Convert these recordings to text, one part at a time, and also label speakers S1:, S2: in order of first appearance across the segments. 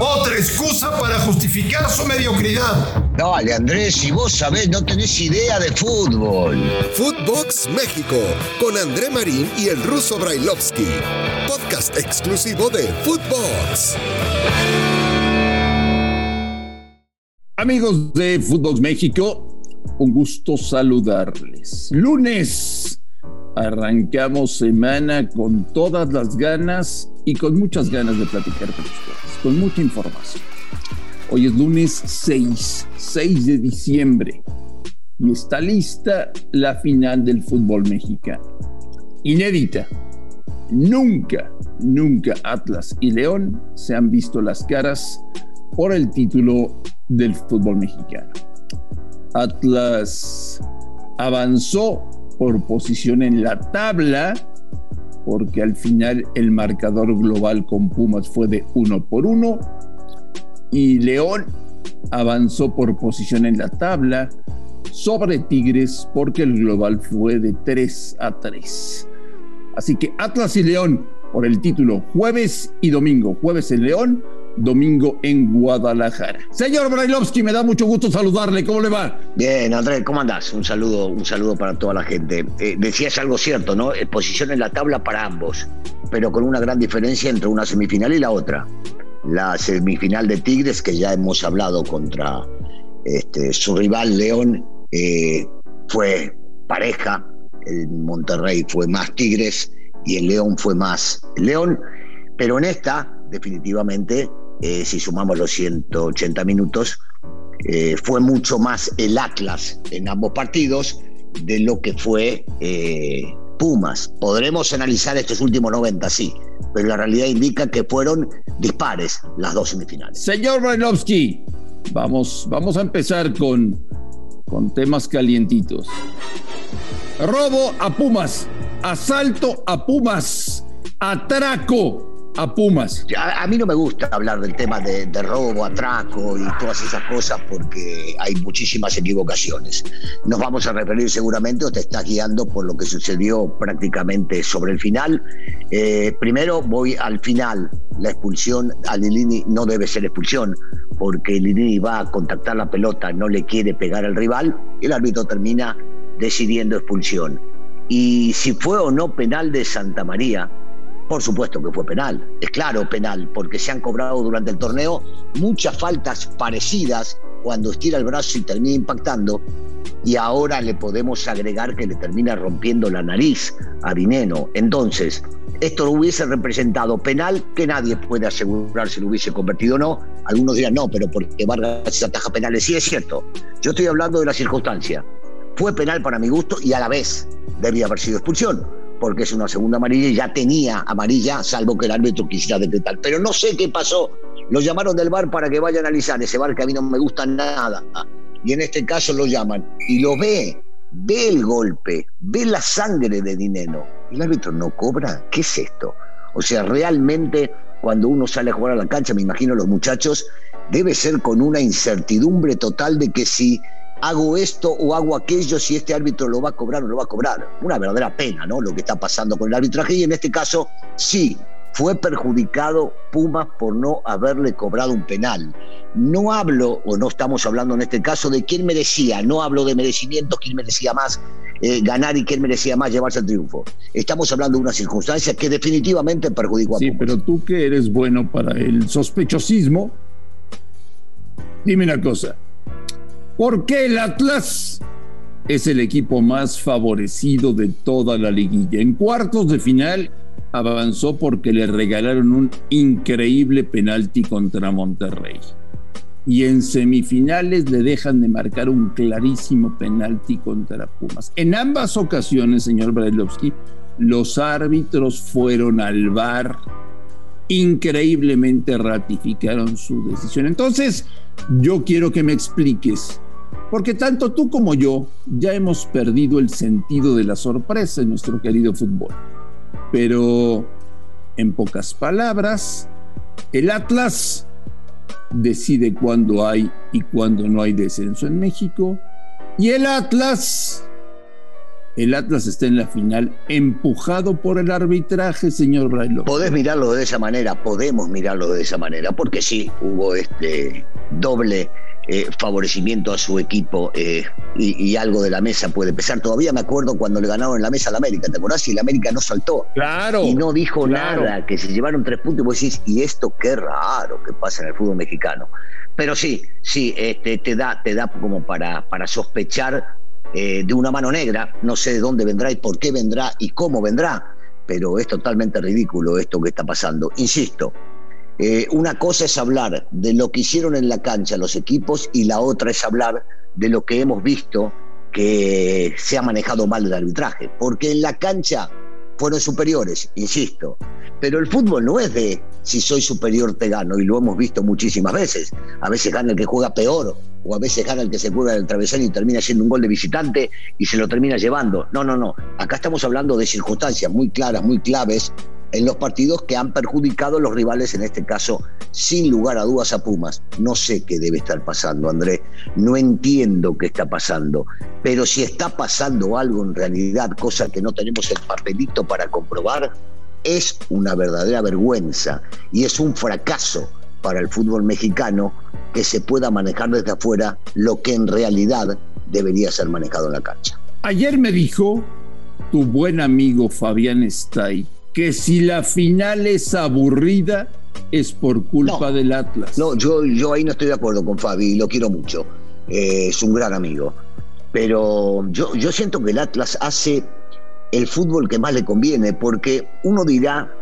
S1: Otra excusa para justificar su mediocridad.
S2: Dale, Andrés, si vos sabés, no tenés idea de fútbol.
S3: Footbox México, con André Marín y el ruso Brailovsky. Podcast exclusivo de Footbox.
S4: Amigos de Footbox México, un gusto saludarles. Lunes, arrancamos semana con todas las ganas y con muchas ganas de platicar con ustedes, con mucha información. Hoy es lunes 6, 6 de diciembre y está lista la final del fútbol mexicano. Inédita. Nunca, nunca Atlas y León se han visto las caras por el título del fútbol mexicano. Atlas avanzó por posición en la tabla, porque al final el marcador global con Pumas fue de uno por uno y León avanzó por posición en la tabla sobre Tigres porque el global fue de 3 a 3. Así que Atlas y León por el título jueves y domingo. Jueves en León, domingo en Guadalajara. Señor Brailovsky, me da mucho gusto saludarle. ¿Cómo le va?
S2: Bien, Andrés, ¿cómo andás? Un saludo, un saludo para toda la gente. Eh, decías algo cierto, ¿no? Posición en la tabla para ambos, pero con una gran diferencia entre una semifinal y la otra la semifinal de Tigres, que ya hemos hablado contra este, su rival León, eh, fue pareja. En Monterrey fue más Tigres y en León fue más León. Pero en esta, definitivamente, eh, si sumamos los 180 minutos, eh, fue mucho más el Atlas en ambos partidos de lo que fue Pumas. Podremos analizar estos últimos 90, sí, pero la realidad indica que fueron dispares las dos semifinales.
S4: Señor Brailovsky, vamos, vamos a empezar con, con temas calientitos. Robo a Pumas, asalto a Pumas, atraco a Pumas.
S2: A, mí no me gusta hablar del tema de, robo, atraco y todas esas cosas porque hay muchísimas equivocaciones. Nos vamos a referir seguramente o te estás guiando por lo que sucedió prácticamente sobre el final. Eh, primero voy al final. La expulsión a Lilini no debe ser expulsión porque Lilini va a contactar la pelota, no le quiere pegar al rival y el árbitro termina decidiendo expulsión. Y si fue o no penal de Santa María, por supuesto que fue penal, es claro penal, porque se han cobrado durante el torneo muchas faltas parecidas cuando estira el brazo y termina impactando, y ahora le podemos agregar que le termina rompiendo la nariz a Dineno. Entonces, esto lo hubiese representado penal, que nadie puede asegurar si lo hubiese convertido o no. Algunos dirán, no, pero porque Vargas ataja penales. Sí, es cierto. Yo estoy hablando de la circunstancia. Fue penal para mi gusto y a la vez debía haber sido expulsión porque es una segunda amarilla y ya tenía amarilla, salvo que el árbitro quisiera decretar. Pero no sé qué pasó. Lo llamaron del bar para que vaya a analizar ese bar que a mí no me gusta nada. Y en este caso lo llaman y lo ve, ve el golpe, ve la sangre de Dineno. ¿El árbitro no cobra? ¿Qué es esto? O sea, realmente cuando uno sale a jugar a la cancha, me imagino los muchachos, debe ser con una incertidumbre total de que si hago esto o hago aquello, si este árbitro lo va a cobrar o no lo va a cobrar. Una verdadera pena, ¿no? Lo que está pasando con el arbitraje y en este caso sí, fue perjudicado Pumas por no haberle cobrado un penal. No hablo, o no estamos hablando en este caso, de quién merecía, no hablo de merecimiento, quién merecía más eh, ganar y quién merecía más llevarse el triunfo. Estamos hablando de una circunstancia que definitivamente perjudicó a
S4: Pumas. Sí, pero tú que eres bueno para el sospechosismo, dime una cosa, ¿Por qué el Atlas es el equipo más favorecido de toda la liguilla. En cuartos de final avanzó porque le regalaron un increíble penalti contra Monterrey. Y en semifinales le dejan de marcar un clarísimo penalti contra Pumas. En ambas ocasiones, señor Brailovsky, los árbitros fueron al bar, increíblemente ratificaron su decisión. Entonces, yo quiero que me expliques porque tanto tú como yo ya hemos perdido el sentido de la sorpresa en nuestro querido fútbol. Pero, en pocas palabras, el Atlas decide cuándo hay y cuándo no hay descenso en México. Y el Atlas el Atlas está en la final, empujado por el arbitraje, señor Brailo.
S2: Podés mirarlo de esa manera, podemos mirarlo de esa manera, porque sí, hubo este doble eh, favorecimiento a su equipo eh, y, algo de la mesa puede pesar. Todavía me acuerdo cuando le ganaron en la mesa al América, ¿te acordás? Y el América no saltó.
S4: Claro.
S2: Y no dijo nada, que se llevaron tres puntos y vos decís, y esto qué raro que pasa en el fútbol mexicano. Pero sí, sí, este, te, da, te da como para, para sospechar eh, de una mano negra, no sé de dónde vendrá y por qué vendrá y cómo vendrá, pero es totalmente ridículo esto que está pasando. Insisto, eh, una cosa es hablar de lo que hicieron en la cancha los equipos y la otra es hablar de lo que hemos visto que se ha manejado mal el arbitraje, porque en la cancha fueron superiores, insisto, pero el fútbol no es de si soy superior te gano, y lo hemos visto muchísimas veces. A veces gana el que juega peor, o a veces gana el que se juega del travesaño y termina siendo un gol de visitante y se lo termina llevando. No, no, no. Acá estamos hablando de circunstancias muy claras, muy claves en los partidos que han perjudicado a los rivales, en este caso, sin lugar a dudas a Pumas. No sé qué debe estar pasando, André. No entiendo qué está pasando. Pero si está pasando algo en realidad, cosa que no tenemos el papelito para comprobar, es una verdadera vergüenza y es un fracaso para el fútbol mexicano que se pueda manejar desde afuera lo que en realidad debería ser manejado en la cancha.
S4: Ayer me dijo tu buen amigo Fabián Stay que si la final es aburrida es por culpa del Atlas.
S2: No, yo, yo ahí no estoy de acuerdo con Fabi, lo quiero mucho. Eh, es un gran amigo. Pero yo, yo siento que el Atlas hace el fútbol que más le conviene, porque uno dirá,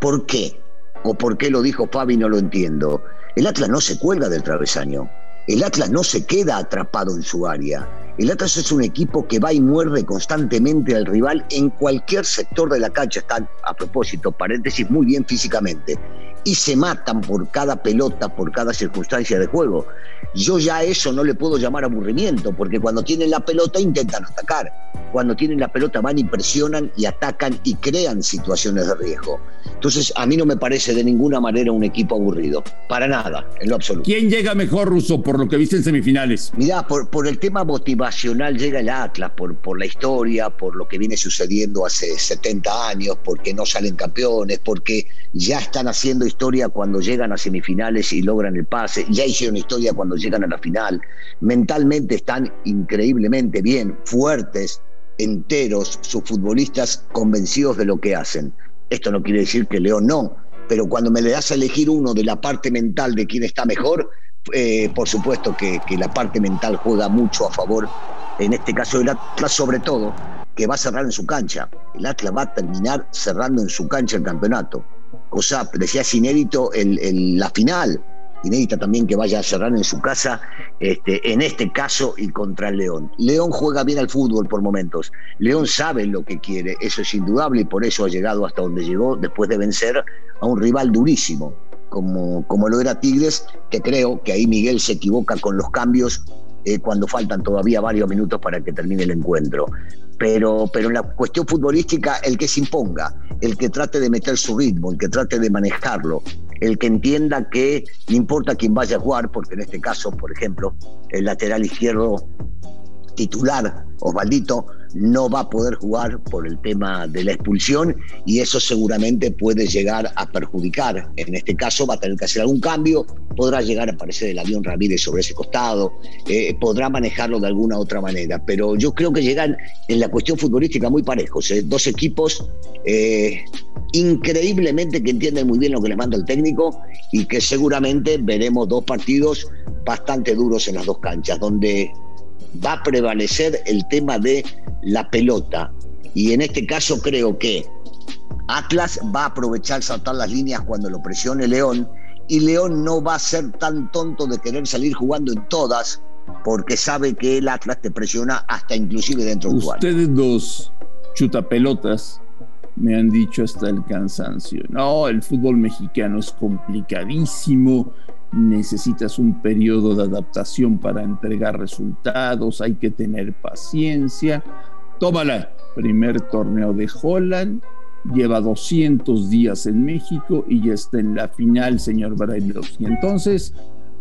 S2: ¿por qué? O por qué lo dijo Fabi, no lo entiendo. El Atlas no se cuelga del travesaño. El Atlas no se queda atrapado en su área. El Atlas es un equipo que va y muerde constantemente al rival en cualquier sector de la cancha. Están, a propósito, paréntesis, muy bien físicamente. Y se matan por cada pelota, por cada circunstancia de juego. Yo ya a eso no le puedo llamar aburrimiento, porque cuando tienen la pelota intentan atacar. Cuando tienen la pelota van y presionan y atacan y crean situaciones de riesgo. Entonces, a mí no me parece de ninguna manera un equipo aburrido. Para nada, en lo absoluto.
S4: ¿Quién llega mejor, Russo, por lo que viste en semifinales?
S2: Mirá, por, por el tema motivacional llega el Atlas, por, por la historia, por lo que viene sucediendo hace 70 años, porque no salen campeones, porque ya están haciendo historia cuando llegan a semifinales y logran el pase, ya hicieron historia cuando llegan a la final. Mentalmente están increíblemente bien, fuertes, enteros, sus futbolistas convencidos de lo que hacen. Esto no quiere decir que León no, pero cuando me le das a elegir uno de la parte mental de quién está mejor, eh, por supuesto que, que, la parte mental juega mucho a favor, en este caso del Atlas sobre todo, que va a cerrar en su cancha. El Atlas va a terminar cerrando en su cancha el campeonato. Cosa, decía inédito el, la final, inédita también que vaya a cerrar en su casa, este, en este caso y contra el León. León juega bien al fútbol por momentos. León sabe lo que quiere, eso es indudable y por eso ha llegado hasta donde llegó después de vencer a un rival durísimo como, como lo era Tigres, que creo que ahí Miguel se equivoca con los cambios eh, cuando faltan todavía varios minutos para que termine el encuentro. Pero, pero en la cuestión futbolística, el que se imponga, el que trate de meter su ritmo, el que trate de manejarlo, el que entienda que no importa quién vaya a jugar, porque en este caso, por ejemplo, el lateral izquierdo titular, Osvaldito, no va a poder jugar por el tema de la expulsión y eso seguramente puede llegar a perjudicar. En este caso va a tener que hacer algún cambio, podrá llegar a aparecer el avión Ramírez sobre ese costado, eh, podrá manejarlo de alguna otra manera, pero yo creo que llegan en la cuestión futbolística muy parejos, ¿eh? dos equipos eh, increíblemente que entienden muy bien lo que les manda el técnico y que seguramente veremos dos partidos bastante duros en las dos canchas, donde va a prevalecer el tema de la pelota. Y en este caso creo que Atlas va a aprovechar saltar las líneas cuando lo presione León y León no va a ser tan tonto de querer salir jugando en todas porque sabe que el Atlas te presiona hasta inclusive dentro
S4: de Ustedes dos chutapelotas me han dicho hasta el cansancio. No, el fútbol mexicano es complicadísimo, necesitas un periodo de adaptación para entregar resultados, hay que tener paciencia. Tómala, primer torneo de Holland, lleva 200 días en México y ya está en la final, señor Brailovsky. Entonces,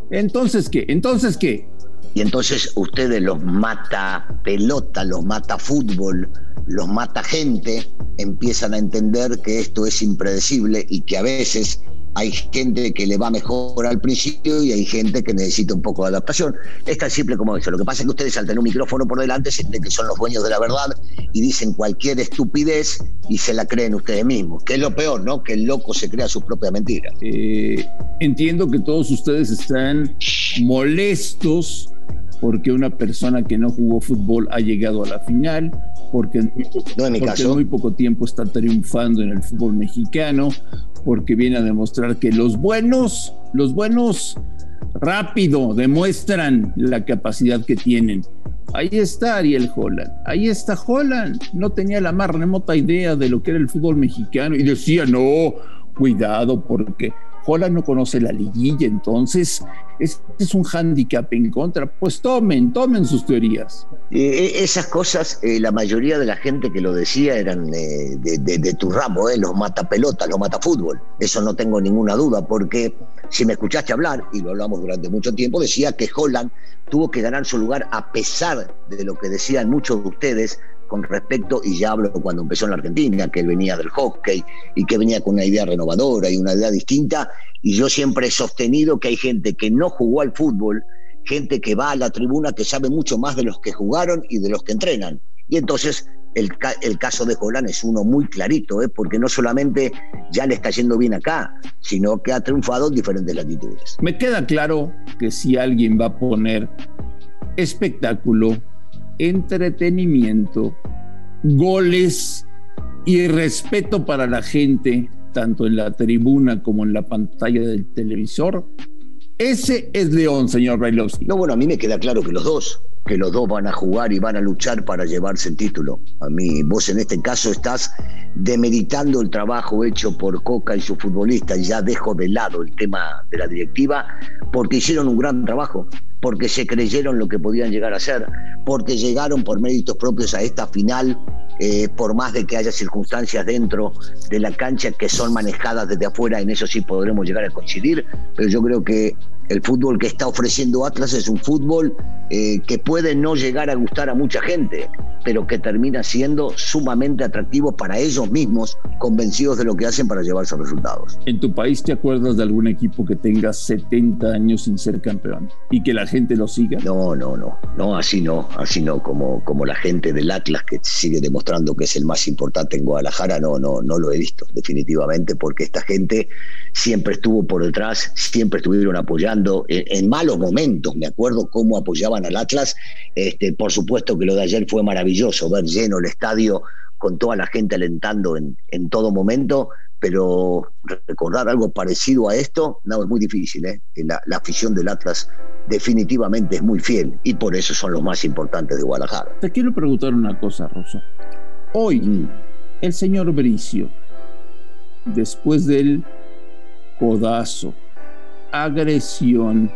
S4: ¿entonces qué? ¿Entonces qué?
S2: Y entonces ustedes los mata pelota, los mata fútbol, los mata gente, empiezan a entender que esto es impredecible y que a veces hay gente que le va mejor al principio y hay gente que necesita un poco de adaptación. Es tan simple como eso. Lo que pasa es que ustedes al tener un micrófono por delante sienten que son los dueños de la verdad y dicen cualquier estupidez y se la creen ustedes mismos. Que es lo peor, ¿no? Que el loco se crea su propia mentira.
S4: Eh, entiendo que todos ustedes están molestos porque una persona que no jugó fútbol ha llegado a la final, porque, en muy, poco, tiempo está triunfando en el fútbol mexicano, porque viene a demostrar que los buenos, los buenos rápido demuestran la capacidad que tienen. Ahí está Ariel Holland, ahí está Holland. No tenía la más remota idea de lo que era el fútbol mexicano y decía, no, cuidado porque Holland no conoce la liguilla, entonces es un hándicap en contra. Pues tomen, tomen sus teorías.
S2: Eh, esas cosas, eh, la mayoría de la gente que lo decía eran eh, de, tu ramo, los mata pelota, los mata fútbol. Eso no tengo ninguna duda, porque si me escuchaste hablar, y lo hablamos durante mucho tiempo, decía que Holland tuvo que ganar su lugar a pesar de lo que decían muchos de ustedes con respecto, y ya hablo cuando empezó en la Argentina, que él venía del hockey y que venía con una idea renovadora y una idea distinta, y yo siempre he sostenido que hay gente que no jugó al fútbol, gente que va a la tribuna que sabe mucho más de los que jugaron y de los que entrenan. Y entonces el, caso de Colán es uno muy clarito, ¿eh? porque no solamente ya le está yendo bien acá, sino que ha triunfado en diferentes latitudes.
S4: Me queda claro que si alguien va a poner espectáculo, entretenimiento, goles y respeto para la gente, tanto en la tribuna como en la pantalla del televisor. Ese es León, señor Brailovsky.
S2: No, bueno, a mí me queda claro que los dos, que los dos van a jugar y van a luchar para llevarse el título. A mí, vos en este caso estás demeritando el trabajo hecho por Coca y sus futbolistas, y ya dejo de lado el tema de la directiva, porque hicieron un gran trabajo porque se creyeron lo que podían llegar a ser, porque llegaron por méritos propios a esta final, eh, por más de que haya circunstancias dentro de la cancha que son manejadas desde afuera, en eso sí podremos llegar a coincidir, pero yo creo que el fútbol que está ofreciendo Atlas es un fútbol eh, que puede no llegar a gustar a mucha gente, pero que termina siendo sumamente atractivo para ellos mismos, convencidos de lo que hacen para llevarse resultados.
S4: ¿En tu país te acuerdas de algún equipo que tenga 70 años sin ser campeón y que la gente lo siga?
S2: No, no, no, no, así no, así no, como, como la gente del Atlas que sigue demostrando que es el más importante en Guadalajara, no, no, no lo he visto definitivamente, porque esta gente siempre estuvo por detrás, siempre estuvieron apoyando en, malos momentos. Me acuerdo cómo apoyaban al Atlas. Este, por supuesto que lo de ayer fue maravilloso, ver lleno el estadio con toda la gente alentando en, en todo momento, pero recordar algo parecido a esto, no, es muy difícil. ¿eh? La, afición del Atlas definitivamente es muy fiel y por eso son los más importantes de Guadalajara.
S4: Te quiero preguntar una cosa, Rosso. Hoy, mm. el señor Bricio, después del codazo agresión,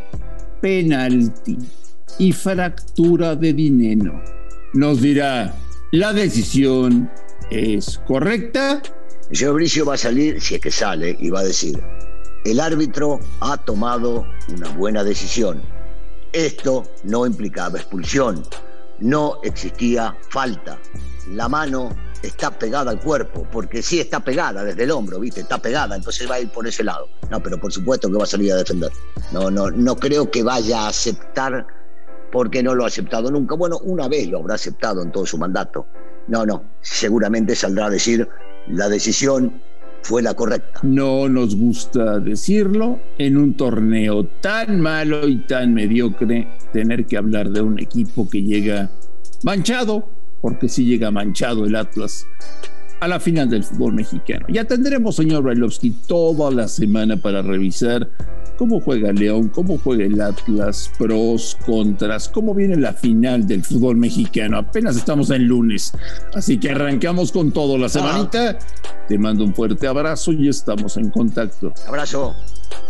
S4: penalti y fractura de dinero. Nos dirá, ¿la decisión es correcta?
S2: El señor Bricio va a salir, si es que sale, y va a decir, el árbitro ha tomado una buena decisión. Esto no implicaba expulsión, no existía falta. La mano está pegada al cuerpo, porque sí está pegada desde el hombro, ¿viste? Está pegada, entonces va a ir por ese lado. No, pero por supuesto que va a salir a defender. No, no, no creo que vaya a aceptar porque no lo ha aceptado nunca. Bueno, una vez lo habrá aceptado en todo su mandato. No, no, seguramente saldrá a decir la decisión fue la correcta.
S4: No nos gusta decirlo en un torneo tan malo y tan mediocre, tener que hablar de un equipo que llega manchado porque si llega manchado el Atlas a la final del fútbol mexicano. Ya tendremos, señor Brailovsky, toda la semana para revisar cómo juega León, cómo juega el Atlas, pros, contras, cómo viene la final del fútbol mexicano. Apenas estamos en lunes, así que arrancamos con todo la semanita. Te mando un fuerte abrazo y estamos en contacto.
S2: Abrazo.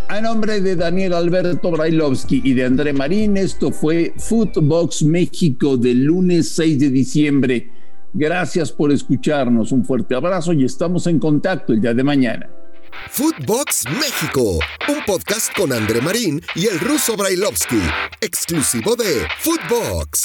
S4: A nombre de Daniel Alberto Brailovsky y de André Marín, esto fue Footbox México del lunes 6 de diciembre. Gracias por escucharnos, un fuerte abrazo y estamos en contacto el día de mañana.
S3: Footbox México, un podcast con André Marín y el ruso Brailovsky, exclusivo de Footbox.